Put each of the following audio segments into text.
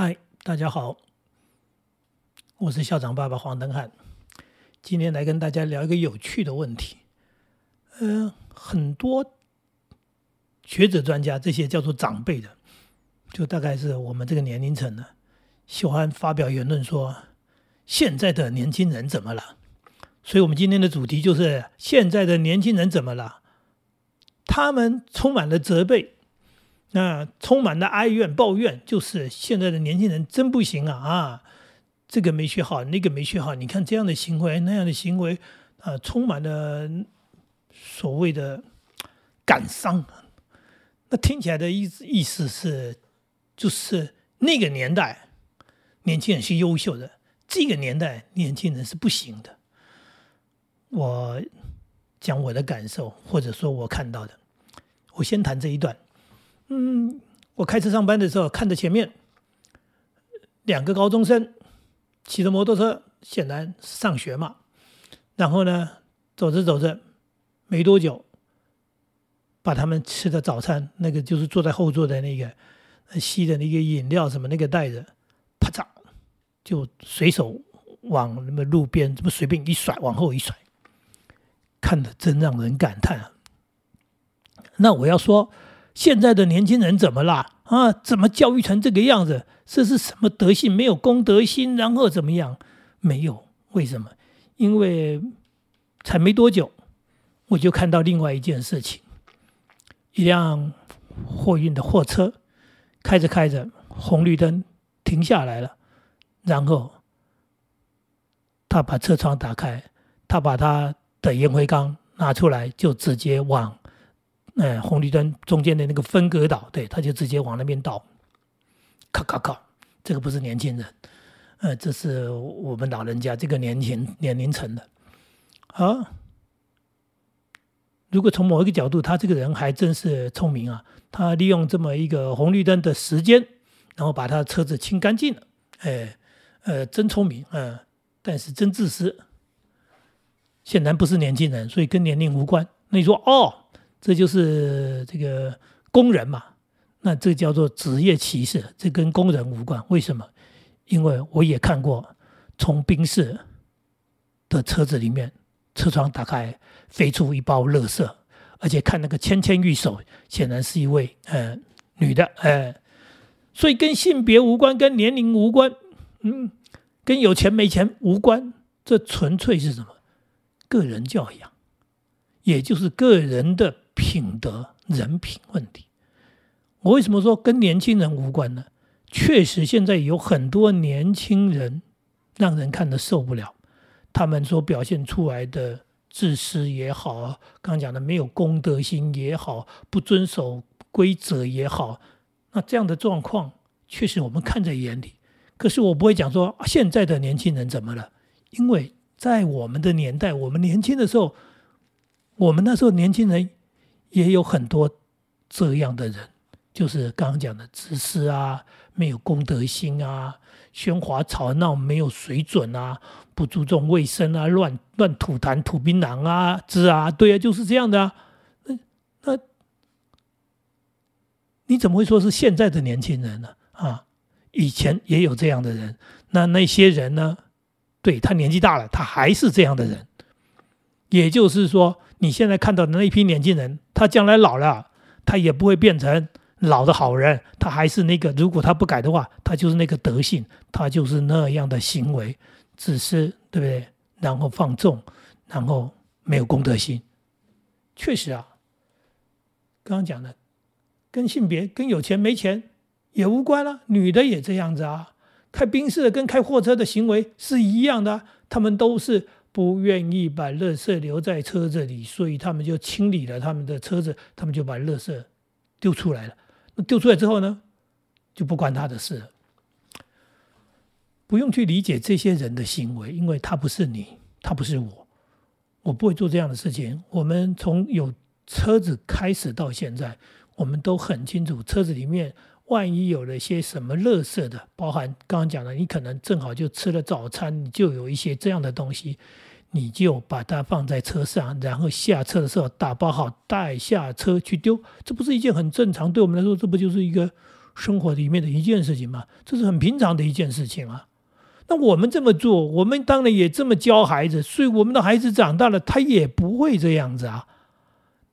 嗨，大家好，我是校长爸爸黄登汉，今天来跟大家聊一个有趣的问题。呃，很多学者专家，这些叫做长辈的，就大概是我们这个年龄层的，喜欢发表言论说现在的年轻人怎么了？所以，我们今天的主题就是现在的年轻人怎么了？他们充满了责备。那充满了哀怨、抱怨，就是现在的年轻人真不行啊！啊，这个没学好，那个没学好，你看这样的行为、那样的行为，啊，充满了所谓的感伤。那听起来的意思意思是，就是那个年代年轻人是优秀的，这个年代年轻人是不行的。我讲我的感受，或者说我看到的，我先谈这一段。嗯，我开车上班的时候，看着前面两个高中生骑着摩托车，显然上学嘛。然后呢，走着走着，没多久，把他们吃的早餐，那个就是坐在后座的那个吸的那个饮料什么那个袋子，啪嚓，就随手往那么路边这么随便一甩，往后一甩，看的真让人感叹啊。那我要说。现在的年轻人怎么啦？啊，怎么教育成这个样子？这是什么德性？没有公德心，然后怎么样？没有，为什么？因为才没多久，我就看到另外一件事情：一辆货运的货车开着开着，红绿灯停下来了，然后他把车窗打开，他把他的烟灰缸拿出来，就直接往。哎，红绿灯中间的那个分隔岛，对，他就直接往那边倒，咔咔咔，这个不是年轻人，呃，这是我们老人家这个年轻年龄层的，啊，如果从某一个角度，他这个人还真是聪明啊，他利用这么一个红绿灯的时间，然后把他车子清干净了，哎，呃，真聪明，嗯，但是真自私，显然不是年轻人，所以跟年龄无关。那你说，哦。这就是这个工人嘛，那这叫做职业歧视，这跟工人无关。为什么？因为我也看过从宾士的车子里面车窗打开飞出一包垃圾，而且看那个纤纤玉手，显然是一位呃女的，呃，所以跟性别无关，跟年龄无关，嗯，跟有钱没钱无关，这纯粹是什么？个人教养，也就是个人的。品德、人品问题，我为什么说跟年轻人无关呢？确实，现在有很多年轻人让人看得受不了，他们所表现出来的自私也好，刚刚讲的没有公德心也好，不遵守规则也好，那这样的状况确实我们看在眼里。可是我不会讲说现在的年轻人怎么了，因为在我们的年代，我们年轻的时候，我们那时候年轻人。也有很多这样的人，就是刚刚讲的自私啊，没有公德心啊，喧哗吵闹，没有水准啊，不注重卫生啊，乱乱吐痰、吐槟榔啊，是啊，对啊，就是这样的啊。那那你怎么会说是现在的年轻人呢？啊，以前也有这样的人。那那些人呢？对他年纪大了，他还是这样的人。也就是说。你现在看到的那一批年轻人，他将来老了，他也不会变成老的好人，他还是那个，如果他不改的话，他就是那个德性，他就是那样的行为，自私，对不对？然后放纵，然后没有公德心。确实啊，刚刚讲的，跟性别、跟有钱没钱也无关了，女的也这样子啊，开宾士跟开货车的行为是一样的，他们都是。不愿意把垃圾留在车子里，所以他们就清理了他们的车子，他们就把垃圾丢出来了。那丢出来之后呢，就不关他的事了。不用去理解这些人的行为，因为他不是你，他不是我，我不会做这样的事情。我们从有车子开始到现在，我们都很清楚车子里面。万一有了些什么垃圾的，包含刚刚讲的，你可能正好就吃了早餐，你就有一些这样的东西，你就把它放在车上，然后下车的时候打包好带下车去丢，这不是一件很正常？对我们来说，这不就是一个生活里面的一件事情吗，这是很平常的一件事情啊。那我们这么做，我们当然也这么教孩子，所以我们的孩子长大了，他也不会这样子啊。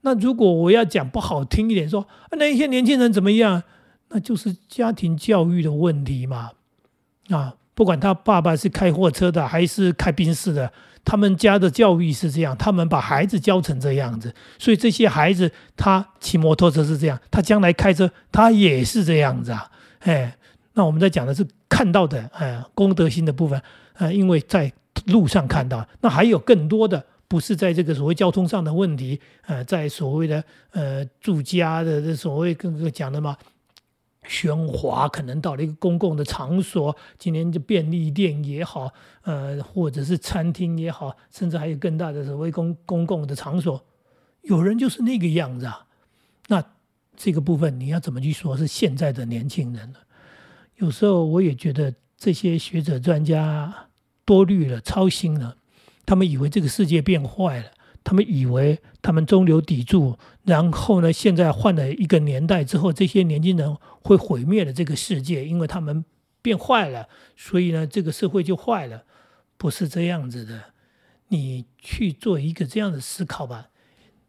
那如果我要讲不好听一点，说那一些年轻人怎么样，那就是家庭教育的问题嘛。啊，不管他爸爸是开货车的还是开宾士的，他们家的教育是这样，他们把孩子教成这样子，所以这些孩子他骑摩托车是这样，他将来开车他也是这样子啊。哎，那我们在讲的是。看到的，呃，公德心的部分，呃，因为在路上看到，那还有更多的，不是在这个所谓交通上的问题，呃，在所谓的呃住家的这所谓刚刚讲的嘛，喧哗，可能到了一个公共的场所，今天就便利店也好，呃，或者是餐厅也好，甚至还有更大的所谓公公共的场所，有人就是那个样子啊，那这个部分你要怎么去说是现在的年轻人呢？有时候我也觉得这些学者专家多虑了、操心了。他们以为这个世界变坏了，他们以为他们中流砥柱，然后呢，现在换了一个年代之后，这些年轻人会毁灭了这个世界，因为他们变坏了，所以呢，这个社会就坏了。不是这样子的。你去做一个这样的思考吧。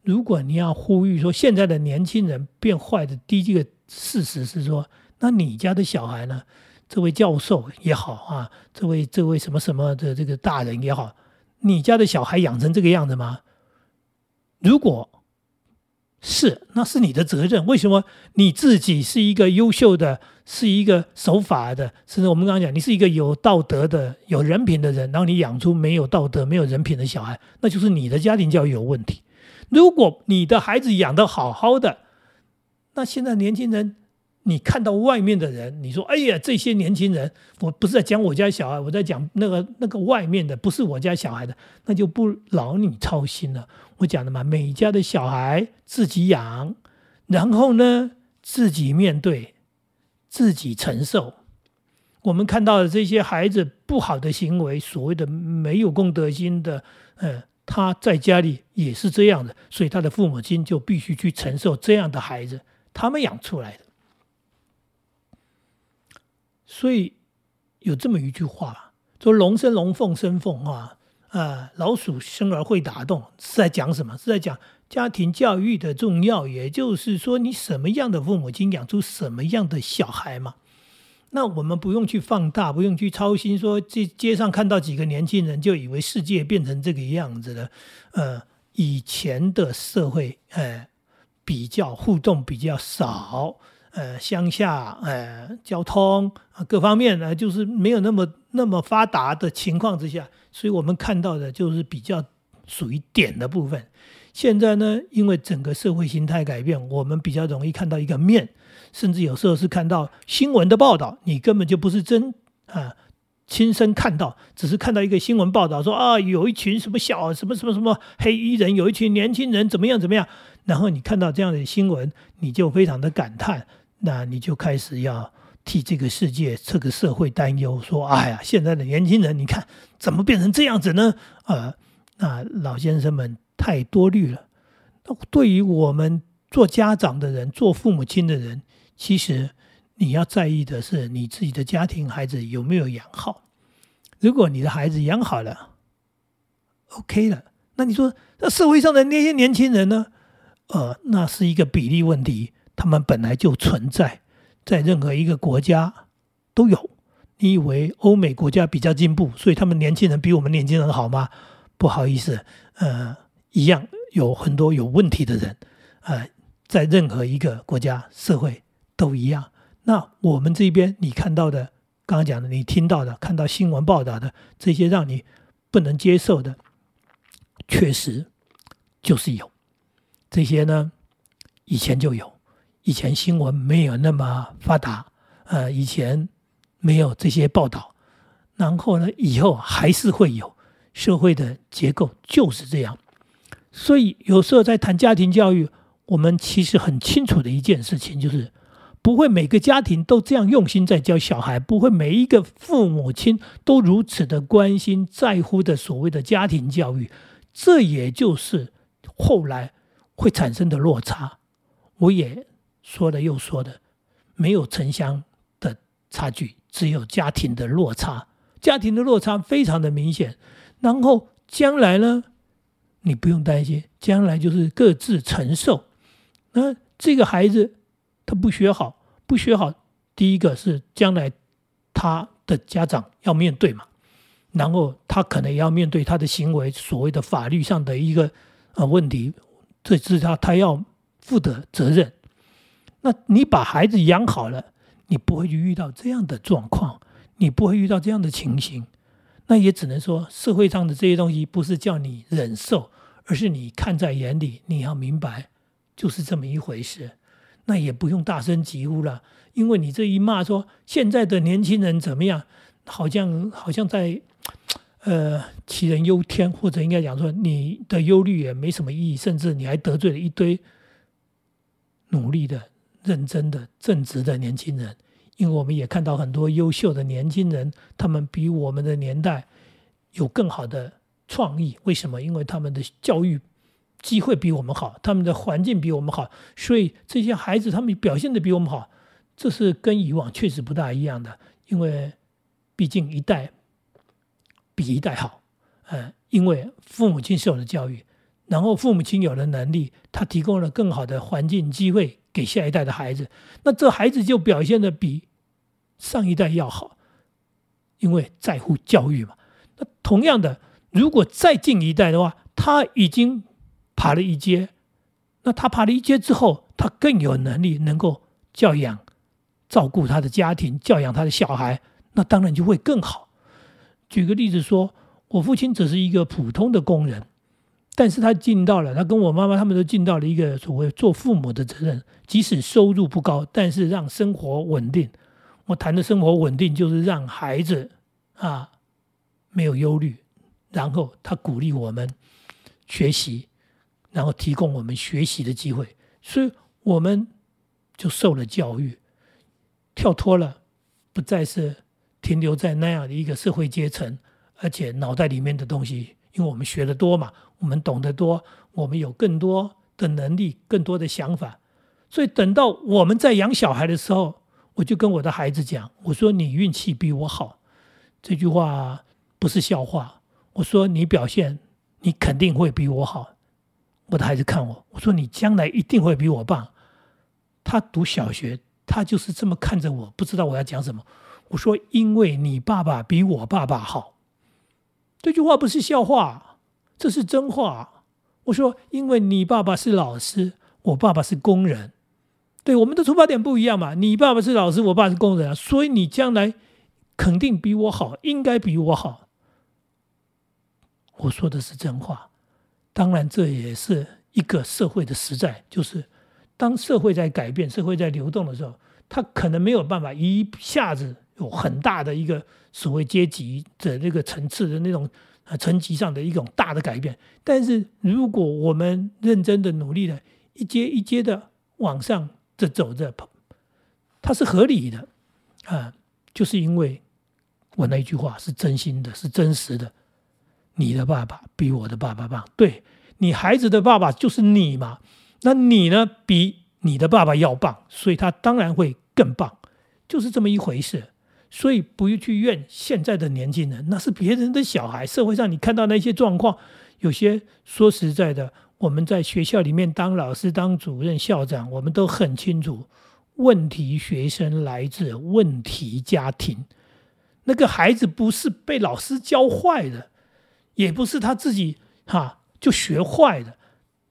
如果你要呼吁说现在的年轻人变坏的第一个事实是说。那你家的小孩呢？这位教授也好啊，这位这位什么什么的这个大人也好，你家的小孩养成这个样子吗？如果是，那是你的责任。为什么你自己是一个优秀的，是一个守法的，甚至我们刚刚讲，你是一个有道德的、有人品的人，然后你养出没有道德、没有人品的小孩，那就是你的家庭教育有问题。如果你的孩子养得好好的，那现在年轻人。你看到外面的人，你说：“哎呀，这些年轻人，我不是在讲我家小孩，我在讲那个那个外面的，不是我家小孩的，那就不劳你操心了。”我讲的嘛，每家的小孩自己养，然后呢，自己面对，自己承受。我们看到的这些孩子不好的行为，所谓的没有公德心的，嗯，他在家里也是这样的，所以他的父母亲就必须去承受这样的孩子，他们养出来的。所以有这么一句话，说“龙生龙，凤生凤”啊，啊，老鼠生儿会打洞，是在讲什么？是在讲家庭教育的重要。也就是说，你什么样的父母亲养出什么样的小孩嘛？那我们不用去放大，不用去操心，说这街上看到几个年轻人就以为世界变成这个样子了。呃，以前的社会，呃，比较互动比较少。呃，乡下呃，交通啊，各方面呢，就是没有那么那么发达的情况之下，所以我们看到的就是比较属于点的部分。现在呢，因为整个社会形态改变，我们比较容易看到一个面，甚至有时候是看到新闻的报道，你根本就不是真啊亲身看到，只是看到一个新闻报道说啊，有一群什么小什么什么什么黑衣人，有一群年轻人怎么样怎么样，然后你看到这样的新闻，你就非常的感叹。那你就开始要替这个世界、这个社会担忧，说：“哎呀，现在的年轻人，你看怎么变成这样子呢？”呃，那老先生们太多虑了。那对于我们做家长的人、做父母亲的人，其实你要在意的是你自己的家庭、孩子有没有养好。如果你的孩子养好了，OK 了，那你说那社会上的那些年轻人呢？呃，那是一个比例问题。他们本来就存在在任何一个国家都有。你以为欧美国家比较进步，所以他们年轻人比我们年轻人好吗？不好意思，呃，一样有很多有问题的人，呃，在任何一个国家社会都一样。那我们这边你看到的，刚刚讲的，你听到的，看到新闻报道的这些让你不能接受的，确实就是有这些呢，以前就有。以前新闻没有那么发达，呃，以前没有这些报道，然后呢，以后还是会有。社会的结构就是这样，所以有时候在谈家庭教育，我们其实很清楚的一件事情就是，不会每个家庭都这样用心在教小孩，不会每一个父母亲都如此的关心在乎的所谓的家庭教育，这也就是后来会产生的落差。我也。说的又说的，没有城乡的差距，只有家庭的落差。家庭的落差非常的明显。然后将来呢，你不用担心，将来就是各自承受。那这个孩子他不学好，不学好，第一个是将来他的家长要面对嘛，然后他可能也要面对他的行为所谓的法律上的一个呃问题，这是他他要负的责任。那你把孩子养好了，你不会去遇到这样的状况，你不会遇到这样的情形。那也只能说，社会上的这些东西不是叫你忍受，而是你看在眼里，你要明白，就是这么一回事。那也不用大声疾呼了，因为你这一骂说现在的年轻人怎么样，好像好像在呃杞人忧天，或者应该讲说你的忧虑也没什么意义，甚至你还得罪了一堆努力的。认真的、正直的年轻人，因为我们也看到很多优秀的年轻人，他们比我们的年代有更好的创意。为什么？因为他们的教育机会比我们好，他们的环境比我们好，所以这些孩子他们表现的比我们好。这是跟以往确实不大一样的，因为毕竟一代比一代好。嗯，因为父母亲受了教育，然后父母亲有了能力，他提供了更好的环境机会。给下一代的孩子，那这孩子就表现的比上一代要好，因为在乎教育嘛。那同样的，如果再进一代的话，他已经爬了一阶，那他爬了一阶之后，他更有能力能够教养、照顾他的家庭，教养他的小孩，那当然就会更好。举个例子说，我父亲只是一个普通的工人。但是他尽到了，他跟我妈妈他们都尽到了一个所谓做父母的责任，即使收入不高，但是让生活稳定。我谈的生活稳定，就是让孩子啊没有忧虑，然后他鼓励我们学习，然后提供我们学习的机会，所以我们就受了教育，跳脱了，不再是停留在那样的一个社会阶层，而且脑袋里面的东西。因为我们学的多嘛，我们懂得多，我们有更多的能力，更多的想法，所以等到我们在养小孩的时候，我就跟我的孩子讲：“我说你运气比我好，这句话不是笑话。我说你表现，你肯定会比我好。”我的孩子看我，我说你将来一定会比我棒。他读小学，他就是这么看着我，不知道我要讲什么。我说：“因为你爸爸比我爸爸好。”这句话不是笑话，这是真话。我说，因为你爸爸是老师，我爸爸是工人，对我们的出发点不一样嘛。你爸爸是老师，我爸是工人，所以你将来肯定比我好，应该比我好。我说的是真话，当然这也是一个社会的实在，就是当社会在改变、社会在流动的时候，他可能没有办法一下子。有很大的一个所谓阶级的那个层次的那种呃层级上的一种大的改变，但是如果我们认真的努力的一阶一阶的往上这走着，它是合理的。啊，就是因为我那句话是真心的，是真实的。你的爸爸比我的爸爸棒，对你孩子的爸爸就是你嘛，那你呢比你的爸爸要棒，所以他当然会更棒，就是这么一回事。所以不要去怨现在的年轻人，那是别人的小孩。社会上你看到那些状况，有些说实在的，我们在学校里面当老师、当主任、校长，我们都很清楚，问题学生来自问题家庭。那个孩子不是被老师教坏的，也不是他自己哈就学坏的。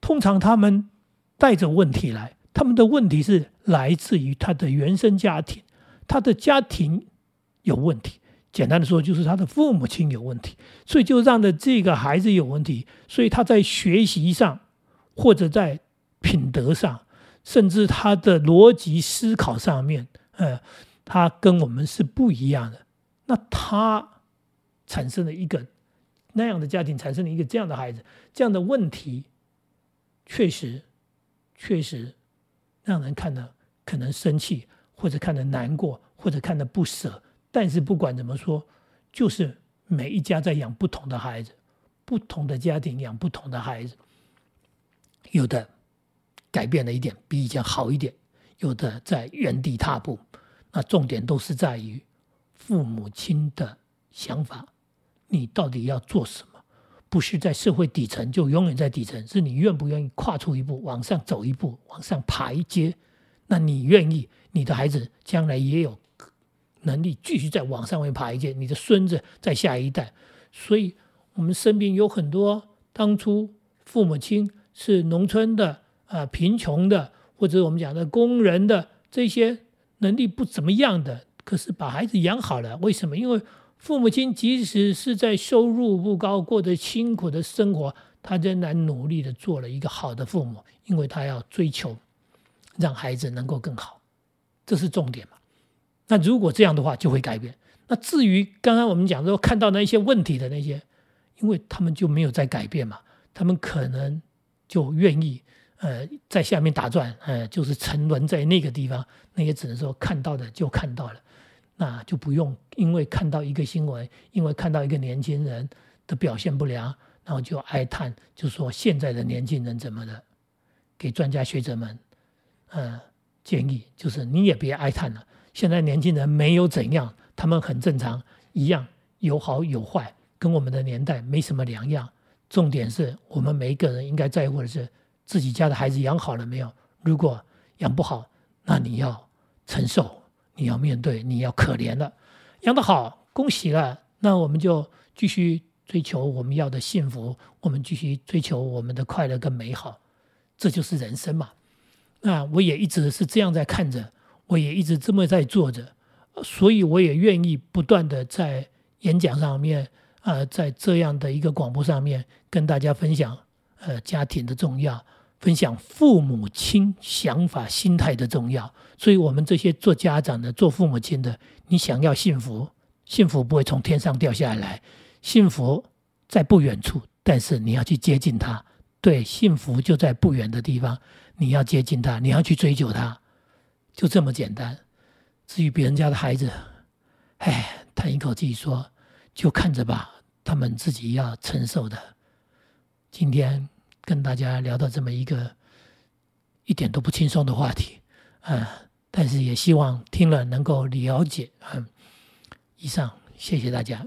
通常他们带着问题来，他们的问题是来自于他的原生家庭，他的家庭。有问题，简单的说就是他的父母亲有问题，所以就让的这个孩子有问题，所以他在学习上，或者在品德上，甚至他的逻辑思考上面，呃，他跟我们是不一样的。那他产生了一个那样的家庭，产生了一个这样的孩子，这样的问题，确实，确实让人看的可能生气，或者看的难过，或者看的不舍。但是不管怎么说，就是每一家在养不同的孩子，不同的家庭养不同的孩子，有的改变了一点，比以前好一点；有的在原地踏步。那重点都是在于父母亲的想法，你到底要做什么？不是在社会底层就永远在底层，是你愿不愿意跨出一步，往上走一步，往上爬一阶？那你愿意，你的孩子将来也有能力继续在往上面爬一阶，你的孙子在下一代。所以，我们身边有很多当初父母亲是农村的啊，贫穷的，或者我们讲的工人的这些能力不怎么样的，可是把孩子养好了。为什么？因为父母亲即使是在收入不高、过得辛苦的生活，他仍然努力的做了一个好的父母，因为他要追求让孩子能够更好，这是重点嘛。那如果这样的话，就会改变。那至于刚刚我们讲说看到那些问题的那些，因为他们就没有在改变嘛，他们可能就愿意呃在下面打转，呃就是沉沦在那个地方，那也只能说看到的就看到了。那就不用因为看到一个新闻，因为看到一个年轻人的表现不良，然后就哀叹，就说现在的年轻人怎么的？给专家学者们，呃，建议就是你也别哀叹了，现在年轻人没有怎样，他们很正常，一样有好有坏，跟我们的年代没什么两样。重点是我们每一个人应该在乎的是自己家的孩子养好了没有？如果养不好，那你要承受。你要面对，你要可怜了，养得好，恭喜了，那我们就继续追求我们要的幸福，我们继续追求我们的快乐跟美好，这就是人生嘛。那我也一直是这样在看着，我也一直这么在做着，所以我也愿意不断的在演讲上面，呃，在这样的一个广播上面跟大家分享，呃，家庭的重要。分享父母亲想法、心态的重要，所以，我们这些做家长的、做父母亲的，你想要幸福，幸福不会从天上掉下来，幸福在不远处，但是你要去接近它。对，幸福就在不远的地方，你要接近它，你要去追求它，就这么简单。至于别人家的孩子，唉，叹一口气说，就看着吧，他们自己要承受的。今天。跟大家聊到这么一个一点都不轻松的话题，啊，但是也希望听了能够了解，嗯，以上，谢谢大家。